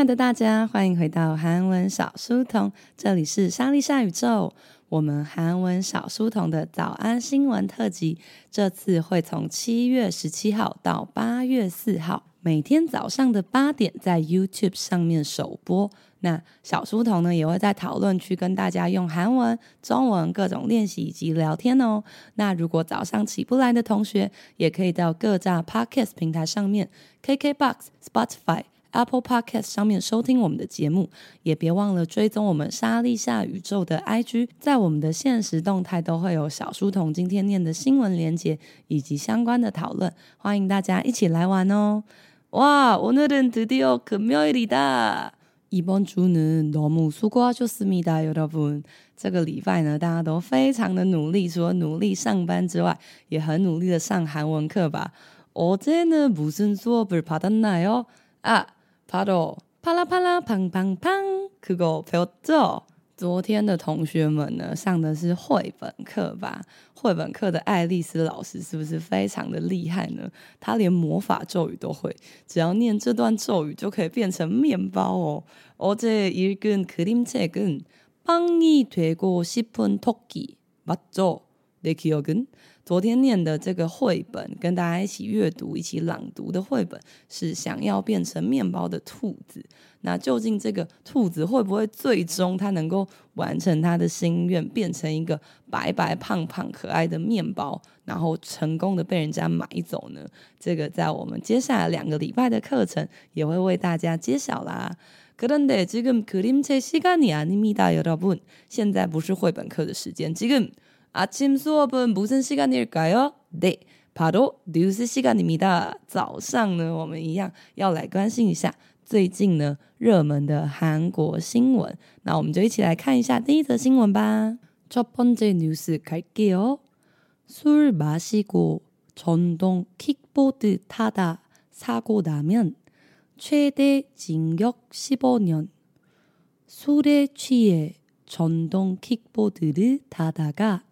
亲爱的大家，欢迎回到韩文小书童，这里是莎莉莎宇宙。我们韩文小书童的早安新闻特辑，这次会从七月十七号到八月四号，每天早上的八点在 YouTube 上面首播。那小书童呢，也会在讨论区跟大家用韩文、中文各种练习以及聊天哦。那如果早上起不来的同学，也可以到各大 Podcast 平台上面，KKBox、Spotify。Apple Podcast 上面收听我们的节目，也别忘了追踪我们莎莉夏宇宙的 IG，在我们的限时动态都会有小书童今天念的新闻连结以及相关的讨论，欢迎大家一起来玩哦！哇，오늘은드디어금요일이다。이번주는너무수고하셨습니다，여러분。这个礼拜呢，大家都非常的努力，除了努力上班之外，也很努力的上韩文课吧。어제는무슨수업을받았나요？啊。 帕罗啪啦啪啦砰砰砰，可够陪我走。昨天的同学们呢，上的是绘本课吧？绘本课的爱丽丝老师是不是非常的厉害呢？她连魔法咒语都会，只要念这段咒语就可以变成面包哦。어제읽은그림책은빵이되고싶은토끼맞죠내기억은 昨天念的这个绘本，跟大家一起阅读、一起朗读的绘本是想要变成面包的兔子。那究竟这个兔子会不会最终它能够完成它的心愿，变成一个白白胖胖可爱的面包，然后成功的被人家买走呢？这个在我们接下来两个礼拜的课程也会为大家揭晓啦。그런데지금그림책시간이아닙니다여러분现在不是绘本课的时间，지금 아침수업은무슨시간일까요？对，바로뉴스시간입니다。早上呢，我们一样要来关心一下最近呢热门的韩国新闻。那我们就一起来看一下第一则新闻吧。첫번째뉴스갈게요술마시고전동킥보드타다사고나면최대징역15년술에취해전동킥보드를타다가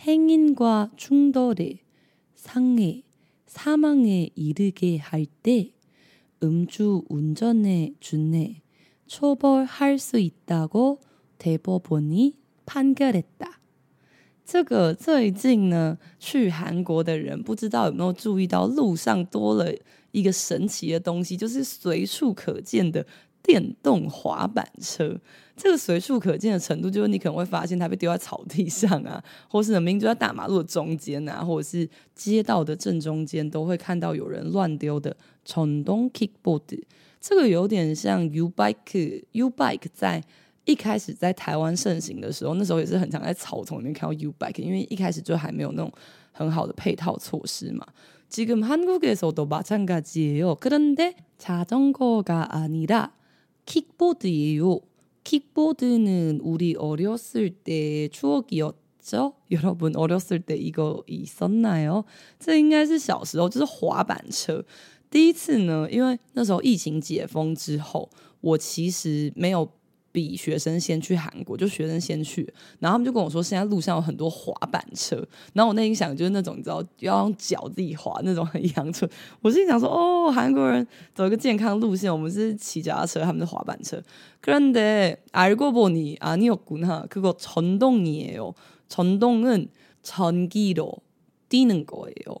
행인과 충돌해 상해, 사망에 이르게 할 때 음주 운전에 준해 처벌할 수 있다고 대법원이 판결했다. 这个最近呢，去韩国的人不知道有没有注意到，路上多了一个神奇的东西，就是随处可见的。 电动滑板车，这个随处可见的程度，就是你可能会发现它被丢在草地上啊，或是明明就在大马路的中间啊，或者是街道的正中间，都会看到有人乱丢的전동 kickboard。这个有点像 U bike，U bike 在一开始在台湾盛行的时候，那时候也是很常在草丛里面看到 U bike，因为一开始就还没有那种很好的配套措施嘛。지금한국에서도마찬가지예요그런데자전거가아니라 킥보드예요. 킥보드는 우리 어렸을 때 추억이었죠? 여러분 어렸을 때 이거 있었나요? 这应该是小时候，就是滑板车。第一次呢，因为那时候疫情解封之后，我其实没有。 比学生先去韩国，就学生先去，然后他们就跟我说，现在路上有很多滑板车，然后我内心想就是那种你知道要用脚自己滑那种很阳春，我心想说哦，韩国人走一个健康路线，我们是骑脚踏车，他们是滑板车。그런데알고보니아니었구나그거전동이에요전동은전기로뛰는거예요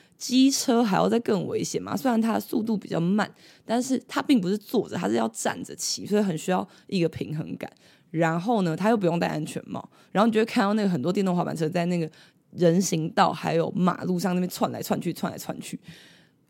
机车还要再更危险嘛？虽然它的速度比较慢，但是它并不是坐着，它是要站着骑，所以很需要一个平衡感。然后呢，它又不用戴安全帽，然后你就会看到那个很多电动滑板车在那个人行道还有马路上那边窜来窜去，窜来窜去。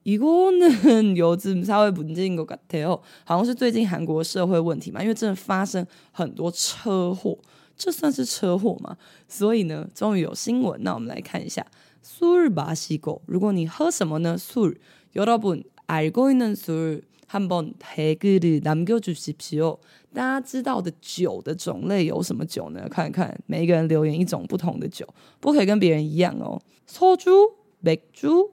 이거는요즘사회문제인것같아요，好像是最近韩国社会问题嘛，因为真的发生很多车祸，这算是车祸吗？所以呢，终于有新闻，那我们来看一下。 술마시고，如果你喝什么呢？술여러분알고있는술한번댓글을남겨주십시오 大家知道的酒的种类有什么酒呢？看一看，每一个人留言一种不同的酒，不可以跟别人一样哦。소주맥주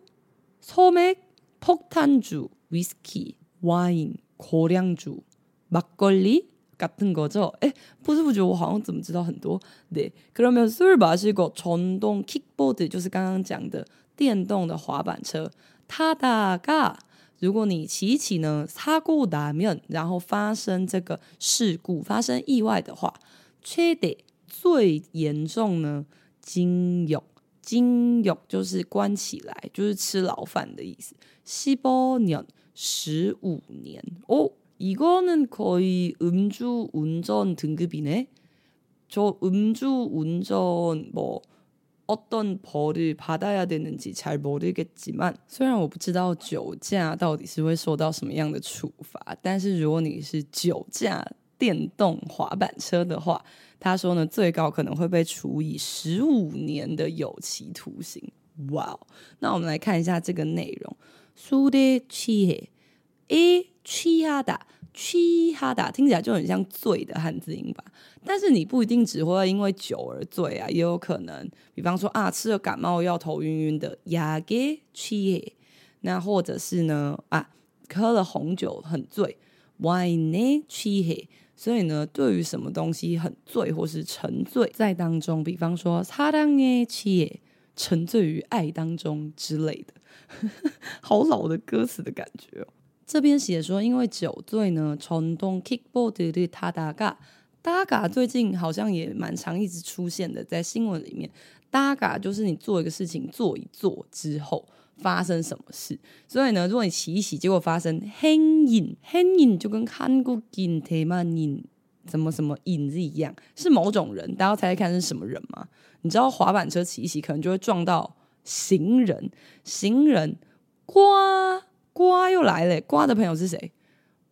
소맥폭탄주 위스키 와인 고량주 막걸리 같은 거죠. 에, 不知不觉我好像 怎么知道很多. 네, 그러면 술 마시고 전동 킥보드 就是刚刚讲的电动的滑板车 타다가 如果你骑一骑呢사고 나면 然后发生这个事故发生意外的话 최대 最严重呢 징역 징역 就是关起来就是吃牢饭的意思 15년 十五年哦。 이거는 거의 음주 운전 등급이네. 저 음주 운전 뭐 어떤 벌을 받아야 되는지 잘 모르겠지만 虽然我不知道酒驾到底是会受到什么样的处罚，但是如果你是酒驾电动滑板车的话，他说呢，最高可能会被处以十五年的有期徒刑。哇哦，那我们来看一下这个内容。 취하다 취 하다听起来就很像醉的汉字音吧，但是你不一定只会因为酒而醉啊，也有可能，比方说啊，吃了感冒药头晕晕的，약에취해，那或者是呢啊，喝了红酒很醉，와인에취해，所以呢，对于什么东西很醉或是沉醉在当中，比方说사랑에취해，沉醉于爱当中之类的，好老的歌词的感觉哦。 这边写说，因为酒醉呢，冲动 kickboard 的他达嘎，打嘎最近好像也蛮常一直出现的在新闻里面。打嘎就是你做一个事情做一做之后发生什么事，所以呢，如果你洗一洗，结果发生 hanging hanging 就跟韩国金泰曼你，怎么什么影子一样，是某种人，大家猜猜看是什么人吗？你知道滑板车骑一骑可能就会撞到行人，行人刮。瓜又来了，瓜的朋友是谁？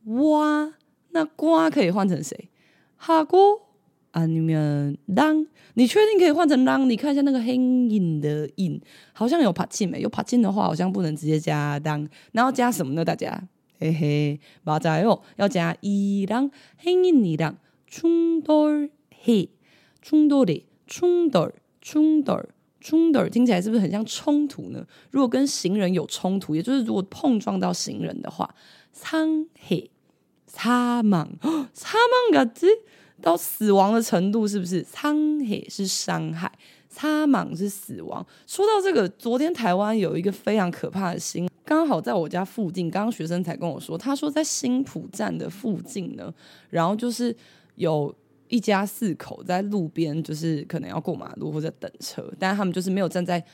哇，那瓜可以换成谁？哈哥啊，你们当你确定可以换成当？你看一下那个黑影的影，好像有帕金没？有帕金的话，好像不能直接加当，然后加什么呢？大家嘿嘿，马仔哦，要加一当黑影一当，冲돌嘿，冲돌的冲돌冲돌 冲突听起来是不是很像冲突呢？如果跟行人有冲突，也就是如果碰撞到行人的话，伤害、사망、사망까지到死亡的程度，是不是？伤害是伤害，사망是死亡。说到这个，昨天台湾有一个非常可怕的新闻，刚好在我家附近，刚刚学生才跟我说，他说在新埔站的附近呢，然后就是有。 一家四口在路边，就是可能要过马路或者等车，但是他们就是没有站在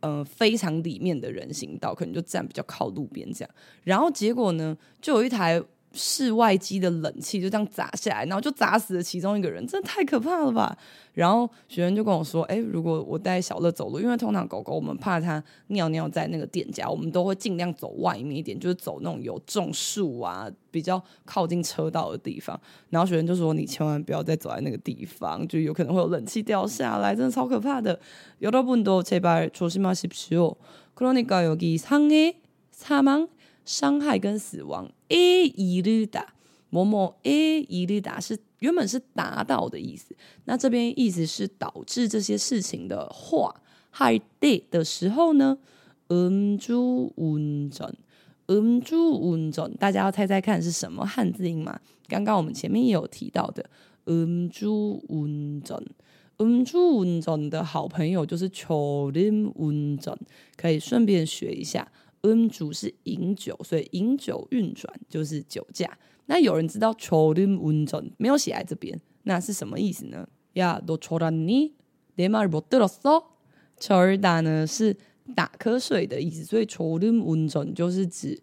呃非常里面的人行道，可能就站比较靠路边这样。然后结果呢，就有一台。室外机的冷气就这样砸下来，然后就砸死了其中一个人，真的太可怕了吧！然后学员就跟我说：“哎，如果我带小乐走路，因为通常狗狗我们怕它尿尿在那个店家，我们都会尽量走外面一点，就是走那种有种树啊、比较靠近车道的地方。”然后学员就说：“你千万不要再走在那个地方，就有可能会有冷气掉下来，真的超可怕的。”여러분도제발조심하십시오그러니까여기상해사망 伤害跟死亡，a 伊鲁达某某 a 伊鲁达是原本是达到的意思。那这边意思是导致这些事情的话，害的的时候呢，嗯珠文正嗯珠文正，大家要猜猜看是什么汉字音嘛？刚刚我们前面也有提到的，嗯珠文正嗯珠文正的好朋友就是秋林文正，可以顺便学一下。음주是饮酒，所以饮酒运转就是酒驾。那有人知道졸음운전没有写在这边，那是什么意思呢？呀，너졸았니내말못들었어졸다呢是打瞌睡的意思，所以졸음운전就是指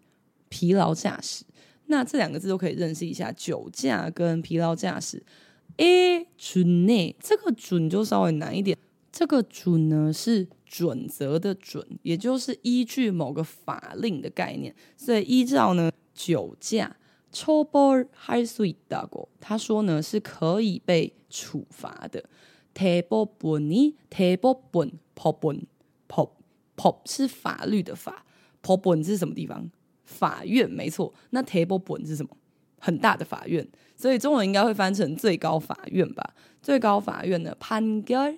疲劳驾驶。那这两个字都可以认识一下，酒驾跟疲劳驾驶。诶，准呢？这个准就稍微难一点。这个准呢是 准则的准，也就是依据某个法令的概念。所以依照呢酒驾，처벌할수있다고他说呢是可以被处罚的。대법원이대법원 법원 법 법是法律的法，법원是什么地方？法院没错。那대법원是什么？ 很大的法院，所以中文应该会翻成最高法院吧？最高法院的판결했다，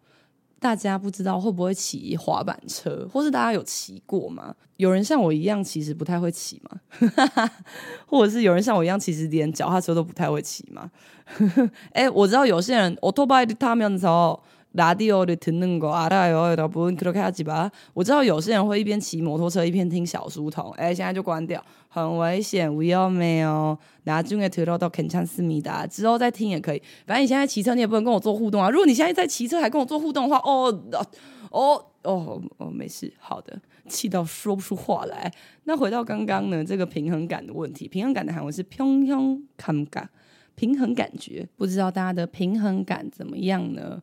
大家不知道会不会骑滑板车，或是大家有骑过吗？有人像我一样，其实不太会骑吗？或者是有人像我一样，其实连脚踏车都不太会骑吗？哎，我知道有些人，我拖把他们的时候。라디오를 듣는 거 알아요, 여러분. 그렇게 하지 마. 我知道有些人会一边骑摩托车一边听小书童。哎，现在就关掉，很危险，위험해요。 나중에들어도괜찮습니다。之后再听也可以。反正你现在骑车，你也不能跟我做互动啊。如果你现在在骑车还跟我做互动的话，哦哦哦哦，没事，好的。气到说不出话来。那回到刚刚呢，这个平衡感的问题，平衡感的韩文是평형감각，平衡感觉。不知道大家的平衡感怎么样呢？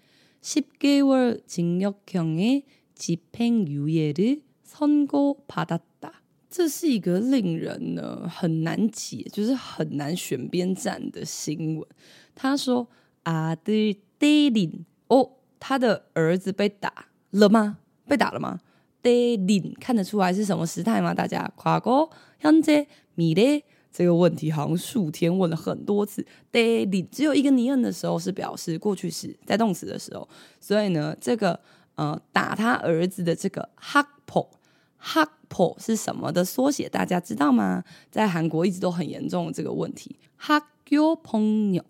10개월 징역형의 집행유예를 선고받았다. 这是一个令人呢很难解，就是很难选边站的新闻。他说：“아들때린哦，他的儿子被打了吗？被打了吗？때린看得出来是什么时态吗？大家과거현재미래。” 这个问题，好像数天问了很多次。Daily 只有一个 n 的时候是表示过去时，在动词的时候。所以呢，这个呃打他儿子的这个 hakpo hakpo 是什么的缩写？大家知道吗？在韩国一直都很严重的这个问题。hakyo p o n g y o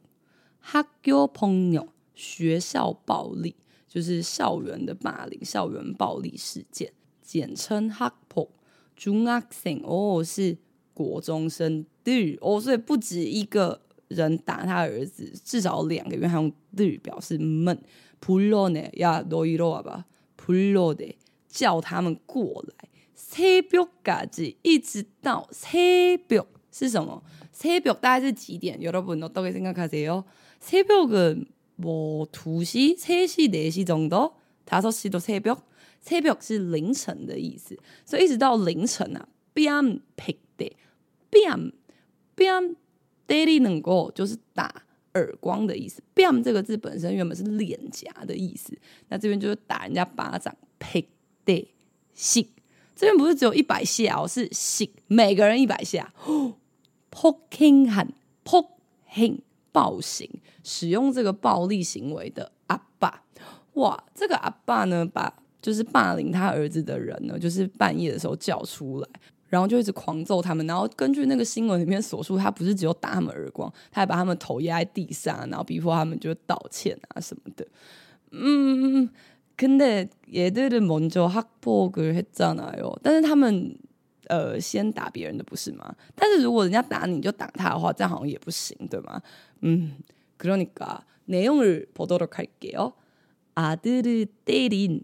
hakyo p o n g y o 学校暴力就是校园的霸凌、校园暴力事件，简称 hakpo。中学生哦，是国中生对哦，所以不止一个人打他儿子，至少两个，因为他用对表示闷。불러내呀，罗伊罗吧，불러내叫他们过来。새벽까지一直到새벽是什么？새벽大概是几点？여러분어떻게생각하세요새벽은뭐2시세시4시정도5시도새벽새벽是凌晨的意思，所以一直到凌晨啊，뺨백 biang biang daily 能够就是打耳光的意思，biang 这个字本身原本是脸颊的意思，那这边就是打人家巴掌。pik day six 这边不是只有一百下哦，是 six 每个人一百下。poking 喊 poking 暴行，使用这个暴力行为的阿爸，哇，这个阿爸呢把就是霸凌他儿子的人呢，就是半夜的时候叫出来。然后就一直狂揍他们，然后根据那个新闻里面所述，他不是只有打他们耳光，他还把他们头压在地上，然后逼迫他们就道歉啊什么的。嗯，근데얘들은먼저학폭을했잖아요。但是他们呃先打别人的不是吗？但是如果人家打你就打他的话，这样好像也不行，对吗？嗯，그러니까내용을보도록할게요아들을때린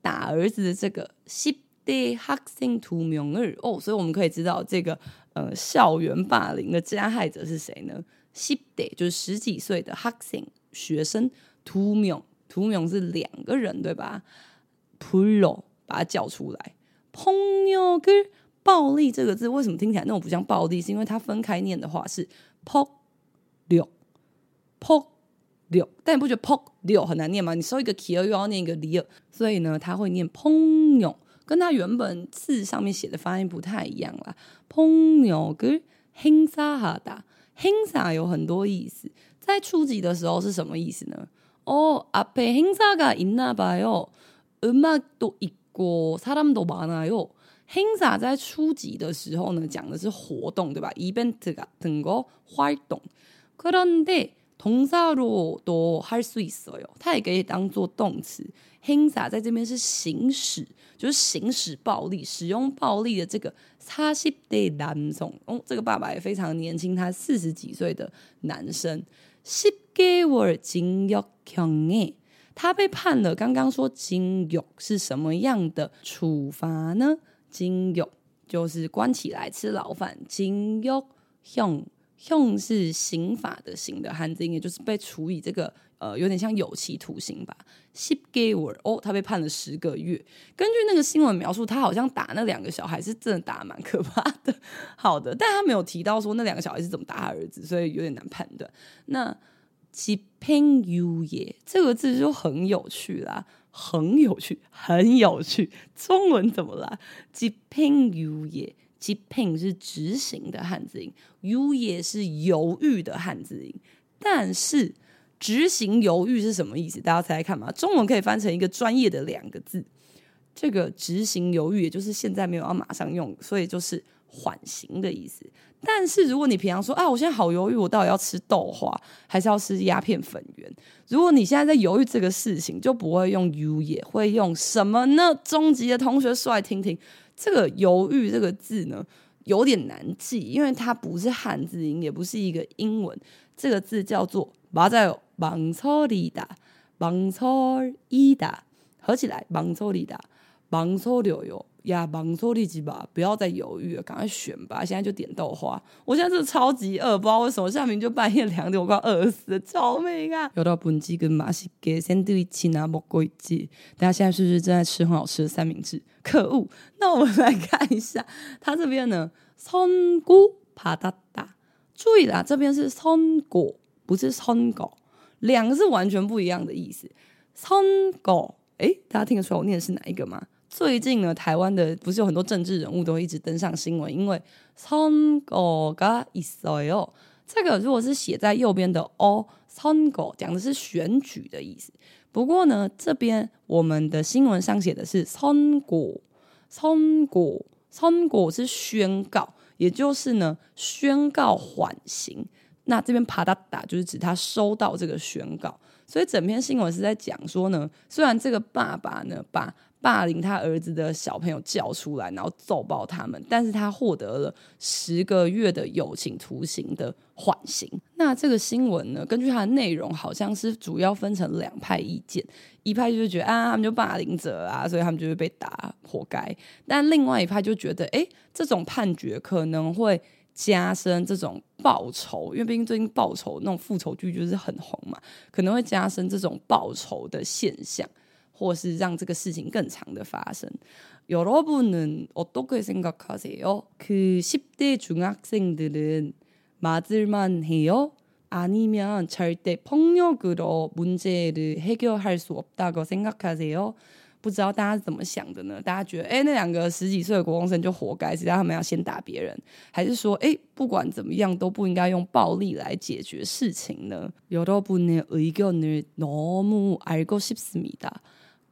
打儿子的这个 对학생2명을哦，所以我们可以知道这个呃校园霸凌的加害者是谁呢？10대就是十几岁的학생学生2명2명是两个人对吧？불러把他叫出来。폭력을暴力这个字为什么听起来那么不像暴力？是因为它分开念的话是폭력폭력，但你不觉得폭력很难念吗？你收一个 k 又要念一个 리，所以呢，他会念폭력。 跟他原本字上面写的发音不太一样啦。폭력을행사하다，행사有很多意思， 在初级的时候是什么意思呢？哦，앞에행사가있나봐요음악도있고사람도많아요 행사在初级的时候呢，讲的是活动，对吧？이벤트가등거활동그런데 동사로도할수있어요它也可以当做动词。행사在这边是行使，就是行使暴力、使用暴力的这个사십대남성哦，这个爸爸也非常年轻，他四十几岁的男生。十개월징역형에他被判了。刚刚说징역是什么样的处罚呢？징역就是关起来吃牢饭。징역 형， 用是刑法的刑的汉字，也就是被处以这个呃，有点像有期徒刑吧。Ship g v e r 哦，他被判了十个月。根据那个新闻描述，他好像打那两个小孩是真的打蛮可怕的。好的，但他没有提到说那两个小孩是怎么打他儿子，所以有点难判断。那 Chipping you 耶，这个字就很有趣啦，很有趣，很有趣。中文怎么啦？Chipping you 耶。其 pin 是执行的汉字音，u 也是犹豫的汉字音。但是执行犹豫是什么意思？大家猜猜看嘛？中文可以翻成一个专业的两个字，这个执行犹豫，也就是现在没有要马上用，所以就是缓刑的意思。但是如果你平常说啊，我现在好犹豫，我到底要吃豆花还是要吃鸦片粉圆？如果你现在在犹豫这个事情，就不会用 u 也会用什么呢？终极的同学说来听听。这个犹豫这个字呢，有点难记，因为它不是汉字音，也不是一个英文。这个字叫做“马它在”“忙说里哒”“忙说伊哒”，合起来“忙说里哒”“忙说了哟”。呀忙说立即吧不要再犹豫了赶快选吧现在就点豆花。我现在真的超级饿不知道为什么下面就半夜两点我快饿死了救命啊。有到本机跟马西给先对一起拿木柜鸡大家现在是不是正在吃很好吃的三明治？可恶那我们来看一下它这边呢松菇啪嗒嗒。注意了这边是松果不是松果两个是完全不一样的意思。松果诶大家听得出来我念的是哪一个吗？最近呢，台湾的不是有很多政治人物都会一直登上新闻，因为선거가있어요。这个如果是写在右边的哦，선거讲的是选举的意思。不过呢，这边我们的新闻上写的是선고선고선고是宣告，也就是呢宣告缓刑。那这边받았다就是指他收到这个宣告，所以整篇新闻是在讲说呢，虽然这个爸爸呢把 霸凌他儿子的小朋友叫出来，然后揍爆他们，但是他获得了十个月的有期徒刑的缓刑。那这个新闻呢，根据它的内容，好像是主要分成两派意见，一派就是觉得啊，他们就霸凌者啊，所以他们就会被打，活该。但另外一派就觉得，哎，这种判决可能会加深这种报仇，因为毕竟最近报仇那种复仇剧就是很红嘛，可能会加深这种报仇的现象。或是让这个事情更长的发生。여러분은어떻게생각하세요?그10대중학생들은맞을만해요아니면절대폭력으로문제를해결할수없다고생각하세요?不知道大家是怎么想的呢？大家觉得，哎，那两个十几岁的国中生就活该，只要他们要先打别人，还是说，哎，不管怎么样都不应该用暴力来解决事情呢？여러분의의견을너무알고싶습니다。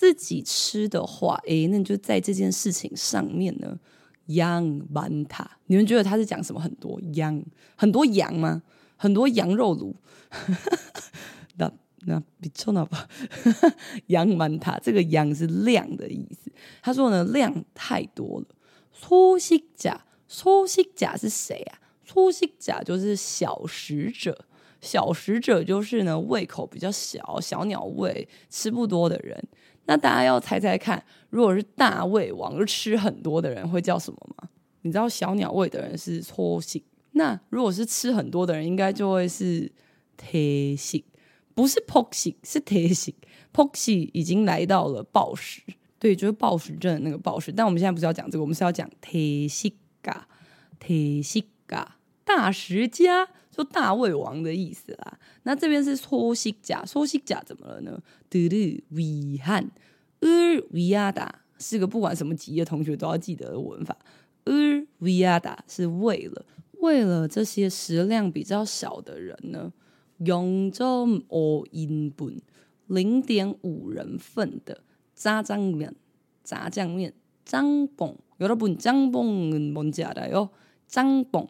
自己吃的话，哎，那你就在这件事情上面呢。羊曼塔，你们觉得他是讲什么？很多羊，很多羊吗？很多羊肉炉。那那别抽哪吧。羊曼塔，这个“羊”是量的意思。他说呢，量太多了。粗西甲，粗西甲是谁啊？粗西甲就是小食者，小食者就是呢胃口比较小，小鸟胃，吃不多的人。那大家要猜猜看，如果是大胃王，就吃很多的人会叫什么吗？你知道小鸟胃的人是搓醒，那如果是吃很多的人，应该就会是贴醒，不是 poxy 是贴醒，poxy 已经来到了暴食，对，就是暴食症的那个暴食。但我们现在不是要讲这个，我们是要讲贴西嘎，贴西嘎大食家。就大胃王的意思啦。那这边是소식자，소식자怎么了呢？들을위한을위하다是个不管什么级的同学都要记得的文法。을위하다是为了，为了这些食量比较小的人呢。0.5인분，零点五人份的炸酱面，炸酱面，짬뽕여러분짬뽕은뭔지알아요짬뽕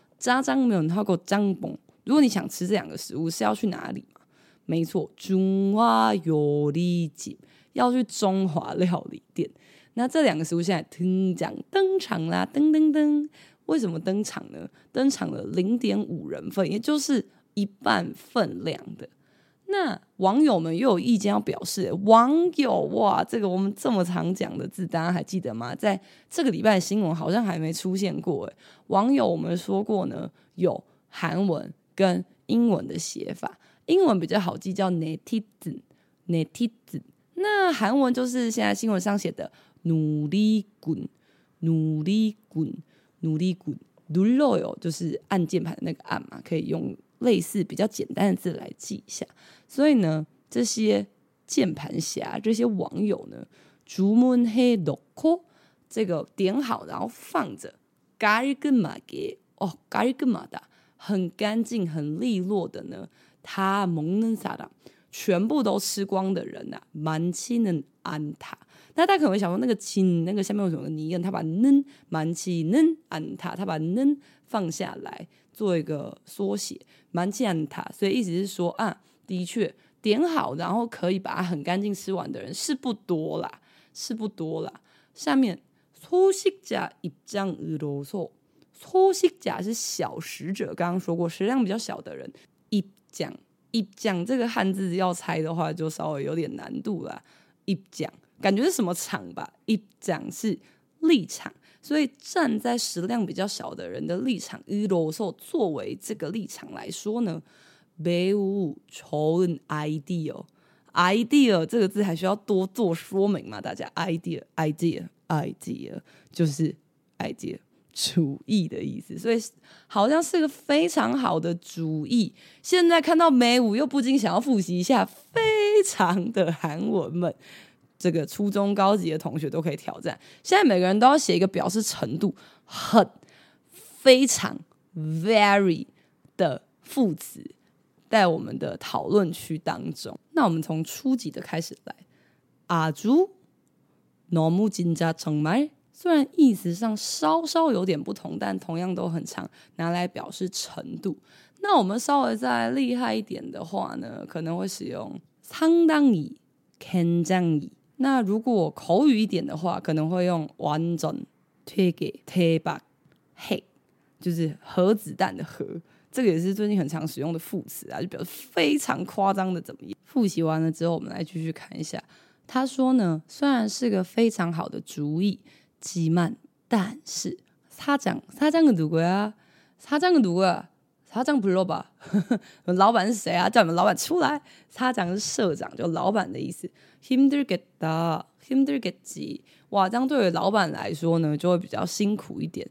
炸酱面还有짬 뽕， 如果你想吃这两个食物，是要去哪里？没错，中华料理店，要去中华料理店。那这两个食物现在登场登场啦，噔噔噔。为什么登场呢？登场了零点五人份，也就是一半份量的。那网友们又有意见要表示网友哇这个我们这么常讲的字大家还记得吗？在这个礼拜的新闻好像还没出现过哎网友我们说过呢有韩文跟英文的写法。英文比较好记叫 native native 那韩文就是现在新闻上写的努力滚努力滚努力滚。读 royal 就是按键盘的那个按嘛可以用类似比较简单的字来记一下。所以呢，这些键盘侠、这些网友呢，竹门黑洛克这个点好，然后放着，哦，很干净、很利落的呢。他蒙嫩撒的，全部都吃光的人呐、啊，蛮气嫩安他。那大家可能会想说，那个亲，那个下面有什么泥看？他把嫩满气嫩安他，他把嫩放下来，做一个缩写，蛮气安塔。所以意思是说啊，的确点好，然后可以把它很干净吃完的人是不多啦，是不多啦。下面소식자입장으로서，소식자是小食者，刚刚说过食量比较小的人。입장 입장这个汉字要猜的话，就稍微有点难度啦。입장感觉是什么场吧？一讲是立场， 所以站在食量比较小的人的立场，一楼，所作为这个立场来说呢，美五重 idea，idea 这个字还需要多做说明吗？大家 idea，idea，idea 就是 idea 主意的意思，所以好像是个非常好的主意。现在看到美五，又不禁想要复习一下，非常的韩文们。这个初中高级的同学都可以挑战。现在每个人都要写一个表示程度很、非常、very 的副词，在我们的讨论区当中。那我们从初级的开始来。阿朱너무진짜정말虽然意思上稍稍有点不同，但同样都很常拿来表示程度。那我们稍微再厉害一点的话呢，可能会使用상당히굉장히 那如果口语一点的话，可能会用完整推给推吧嘿，就是核子弹的核。这个也是最近很常使用的副词啊，就表示非常夸张的怎么样。复习完了之后，我们来继续看一下。他说呢，虽然是个非常好的主意，吉曼，但是他讲他讲个读过啊，他讲个读过。 他讲불러봐，老板是谁啊？叫你们老板出来。他讲的是社长，就老板的意思。힘들겠다，힘들겠지。哇，这样对于老板来说呢，就会比较辛苦一点。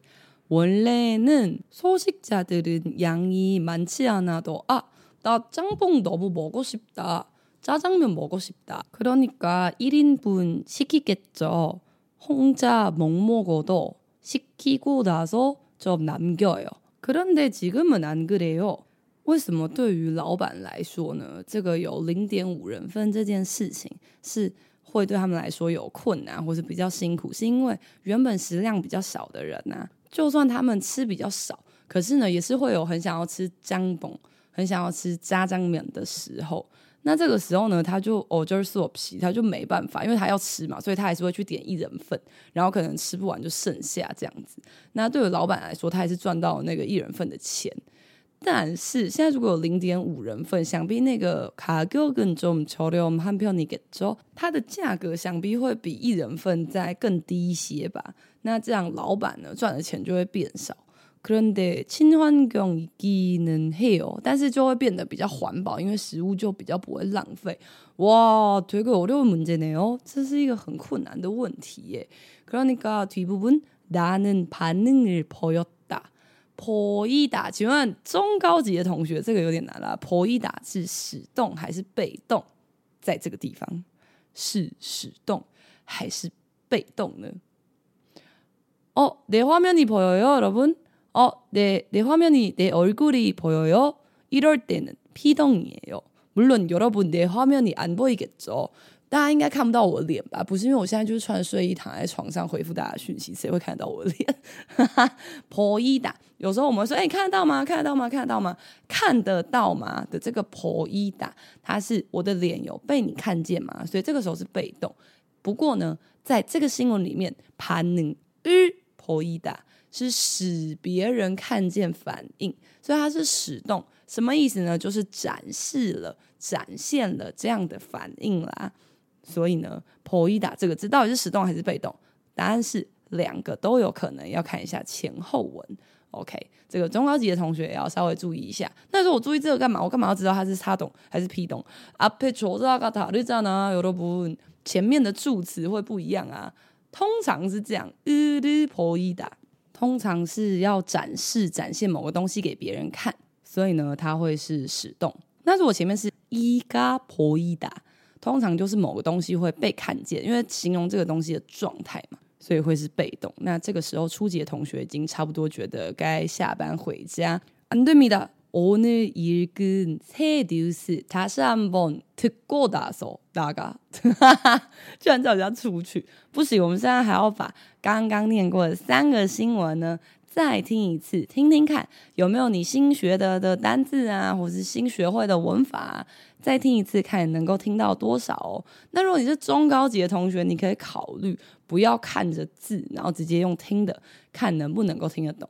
원래는소식자들은양이많지않아도啊，나짬뽕너무먹고싶다。 짜장면 먹고 싶다. 그러니까 1인분 시키겠죠. 혼자 못 먹어도 시키고 나서 좀 남겨요. 可能得几个猛男个得哦为什么对于老板来说呢这个有零点五人分这件事情是会对他们来说有困难或是比较辛苦是因为原本食量比较少的人呢就算他们吃比较少可是呢也是会有很想要吃姜崩很想要吃炸酱面的时候那这个时候呢，他就哦就是索皮，他就没办法，因为他要吃嘛，所以他还是会去点一人份，然后可能吃不完就剩下这样子。那对于老板来说，他还是赚到那个一人份的钱。但是现在如果有零点五人份，想必那个卡哥跟中潮流我们汉票你给之后，它的价格想必会比一人份再更低一些吧？那这样老板呢赚的钱就会变少。可能得亲환경이기는해요，但是就会变得比较环保，因为食物就比较不会浪费。哇，되게어려운문제네요，这是一个很困难的问题耶。그러니까뒷부분나는반응을보였다，보이다。请问中高级的同学，这个有点难啦。보이다是使动还是被动？在这个地方是使动还是被动呢？哦，내화면이보여요여러분 어, 내, 내 화면이, 내 얼굴이 보여요? 이럴 때는 피동이에요. 물론 여러분 내 화면이 안 보이겠죠. 大家应该看不到我的脸吧？不是因为我现在就是穿睡衣躺在床上回复大家讯息，谁会看得到我的脸？哈哈，婆伊达，有时候我们会说，哎、欸，看得到吗？看得到吗？看得到吗？看得到吗？的这个婆伊达，它是我的脸有被你看见吗？所以这个时候是被动。不过呢，在这个新闻里面，潘能与婆伊达。 是使别人看见反应所以它是使动。什么意思呢？就是展示了展现了这样的反应啦。所以呢婆依达这个字到底是使动还是被动？答案是两个都有可能要看一下前后文。Ok 这个中高级的同学也要稍微注意一下。那如果注意这个干嘛？我干嘛要知道它是他懂还是批懂？啊佩卓这道考虑这样呢有的不前面的助词会不一样啊。通常是这样一律婆依达。通常是要展示、展现某个东西给别人看，所以呢，它会是使动。那如果前面是伊嘎婆伊达，通常就是某个东西会被看见，因为形容这个东西的状态嘛，所以会是被动。那这个时候，初级的同学已经差不多觉得该下班回家。安对米的 오늘 읽은 새 뉴스 다시 한번 듣고 나서 나가. 居然叫人家出去，不行！我们现在还要把刚刚念过的三个新闻呢，再听一次，听听看有没有你新学的的单字啊，或是新学会的文法啊，再听一次，看能够听到多少哦。那如果你是中高级的同学，你可以考虑不要看着字，然后直接用听的，看能不能够听得懂。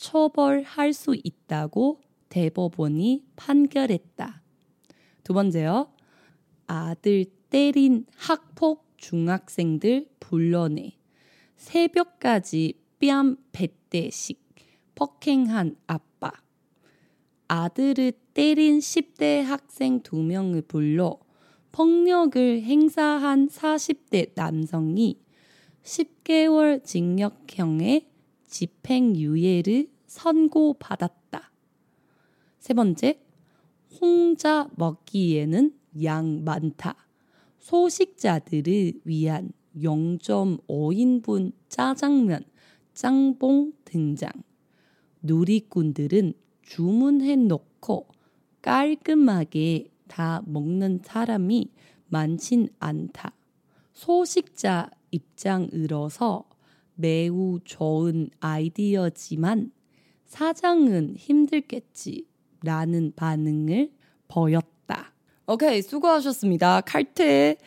처벌할 수 있다고 대법원이 판결했다. 두 번째요. 아들 때린 학폭 중학생들 불러내 새벽까지 뺨 뱉대식 폭행한 아빠 아들을 때린 10대 학생 2명을 불러 폭력을 행사한 40대 남성이 10개월 징역형의 집행유예를 선고받았다. 세 번째, 혼자 먹기에는 양 많다. 소식자들을 위한 0.5인분 짜장면, 짱봉 등장. 누리꾼들은 주문해 놓고 깔끔하게 다 먹는 사람이 많진 않다. 소식자 입장으로서 매우 좋은 아이디어지만 사장은 힘들겠지 라는 반응을 보였다. 오케이, 수고하셨습니다. 칼퇴.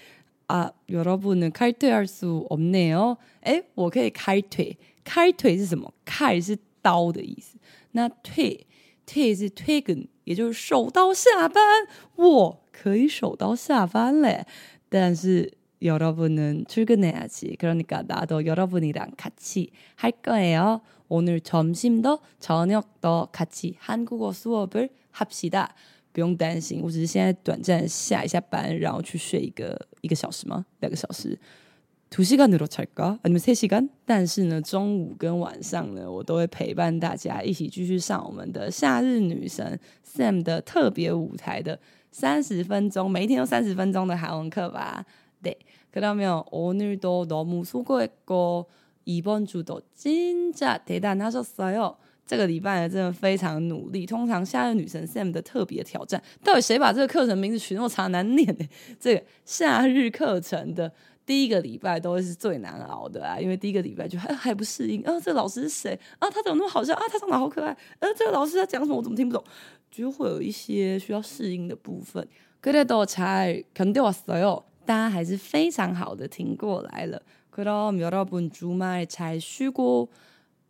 아, 여러분은 칼퇴할 수 없네요. 에? 我可以칼퇴.칼퇴是什么？칼是刀的意思。那退退是退근，也就是手刀下班。我可以手刀下班嘞。 但是여러분은출근해야지그러니까나도여러분이랑같이할거예요 오늘점심도저녁도같이한국어수업을합시다不用担心，我只是现在短暂下一下班，然后去睡一个一个小时吗？两个小时。두시간으로잘까아니면세시간但是呢，中午跟晚上呢，我都会陪伴大家一起继续上我们的夏日女神 Sam 的特别舞台的三十分钟，每一天都三十分钟的韩文课吧。对，그러면오늘도너무수고했고 이번주도진짜대단하셨어요这个礼拜呢，真的非常努力。通常夏日女神 Sam 的特别挑战，到底谁把这个课程名字取那么长难念呢？这个夏日课程的第一个礼拜都会是最难熬的啊，因为第一个礼拜就还还不适应啊，这个老师是谁啊？他怎么那么好笑啊？他长得好可爱，呃、啊，这个老师在讲什么？我怎么听不懂？就会有一些需要适应的部分。그래도잘견뎌왔어요，大家还是非常好的挺过来了。 그럼여러분주말잘쉬고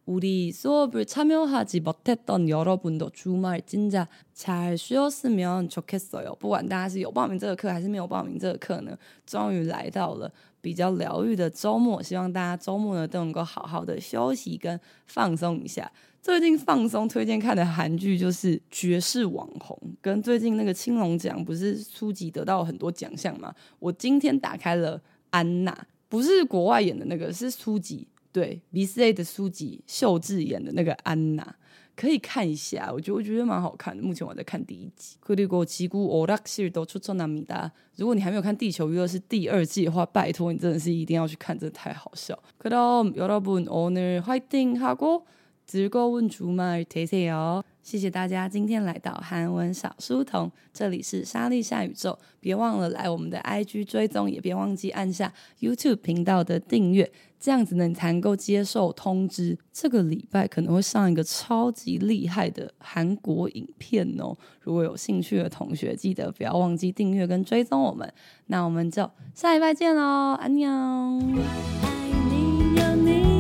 우리수업을참여하지못했던여러분도주말진짜잘쉬었으면좋겠어요不管大家是有报名这个课还是没有报名这个课呢，终于来到了比较疗愈的周末。希望大家周末呢都能够好好的休息跟放松一下。最近放松推荐看的韩剧就是《绝世网红》，跟最近那个青龙奖不是书籍得到很多奖项吗？我今天打开了安娜， 不是国外演的那个，是书籍。对，BCA 的书籍秀智演的那个安娜，可以看一下，我觉得我觉得蛮好看的。目前我在看第一集。그리고지구오락실도추천합니다。如果你还没有看《地球娱乐室》第二季的话，拜托你真的是一定要去看，真的太好笑。그럼여러분오늘화이팅하고즐거운주말되세요。 谢谢大家今天来到韩文小书童，这里是莎莉夏宇宙。别忘了来我们的 IG 追踪，也别忘记按下 YouTube 频道的订阅，这样子呢你才能够接受通知。这个礼拜可能会上一个超级厉害的韩国影片哦。如果有兴趣的同学，记得不要忘记订阅跟追踪我们。那我们就下礼拜见喽，安妞。爱你有你